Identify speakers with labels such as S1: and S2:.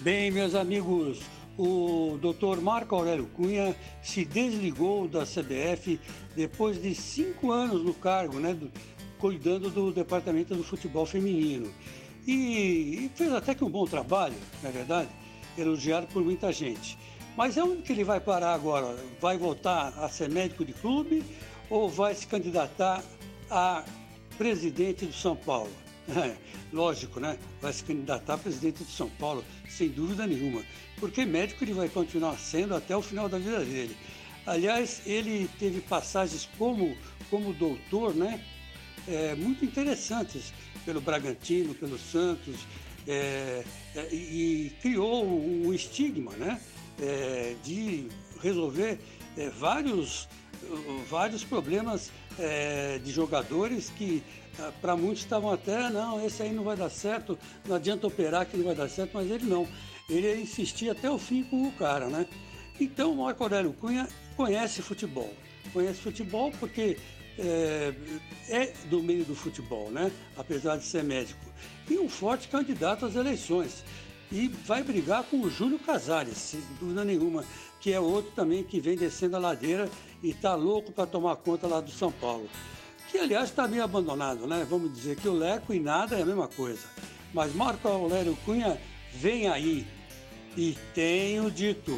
S1: Bem, meus amigos, o Dr. Marco Aurélio Cunha se desligou da CBF depois de cinco anos no cargo, né, do, cuidando do departamento do futebol feminino. E, e, fez até que um bom trabalho, na é verdade, elogiado por muita gente. Mas é onde que ele vai parar agora? Vai voltar a ser médico de clube ou vai se candidatar a presidente do São Paulo? Lógico, né? Vai se candidatar a presidente de São Paulo, sem dúvida nenhuma. Porque médico ele vai continuar sendo até o final da vida dele. Aliás, ele teve passagens como, como doutor, né? É, muito interessantes pelo Bragantino, pelo Santos, é, é, e criou um estigma, né? É, de resolver é, vários, vários problemas é, de jogadores que ah, para muitos estavam até, não, esse aí não vai dar certo, não adianta operar que não vai dar certo, mas ele não. Ele insistia até o fim com o cara, né? Então, o Marco Aurélio Cunha conhece futebol. Conhece futebol porque é, é, do meio do futebol, né? Apesar de ser médico. E um forte candidato às eleições. E vai brigar com o Júlio Casares, sem dúvida nenhuma, que é outro também que vem descendo a ladeira e está louco para tomar conta lá do São Paulo que aliás está meio abandonado, né? Vamos dizer que o Leco e nada é a mesma coisa. Mas Marco Aurélio Cunha vem aí e tenho dito.